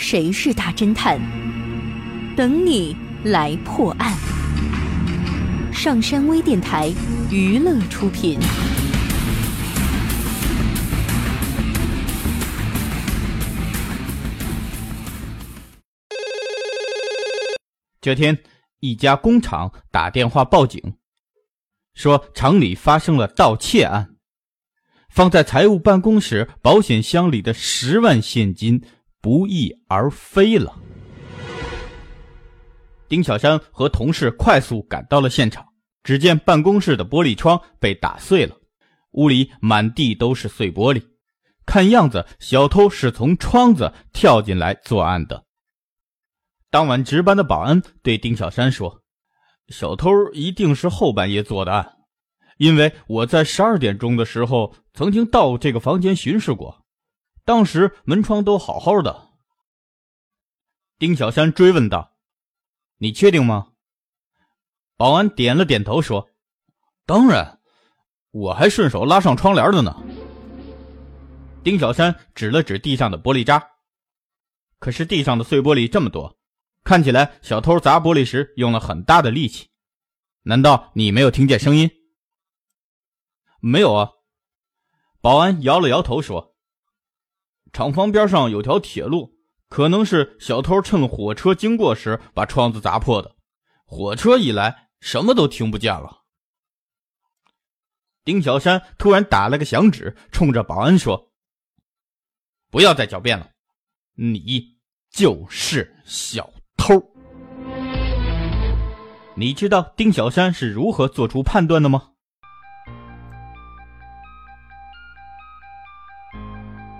谁是大侦探？等你来破案。上山微电台娱乐出品。这天，一家工厂打电话报警，说厂里发生了盗窃案，放在财务办公室保险箱里的十万现金不翼而飞了。丁小山和同事快速赶到了现场，只见办公室的玻璃窗被打碎了，屋里满地都是碎玻璃，看样子小偷是从窗子跳进来作案的。当晚值班的保安对丁小山说：“小偷一定是后半夜做的案，因为我在十二点钟的时候曾经到这个房间巡视过，当时门窗都好好的。”丁小山追问道：“你确定吗？”保安点了点头说：“当然，我还顺手拉上窗帘的呢。”丁小山指了指地上的玻璃渣，可是地上的碎玻璃这么多。看起来小偷砸玻璃时用了很大的力气，难道你没有听见声音？没有啊。保安摇了摇头说：“厂房边上有条铁路，可能是小偷趁火车经过时把窗子砸破的。火车一来，什么都听不见了。”丁小山突然打了个响指，冲着保安说：“不要再狡辩了，你就是小。”偷，你知道丁小山是如何做出判断的吗？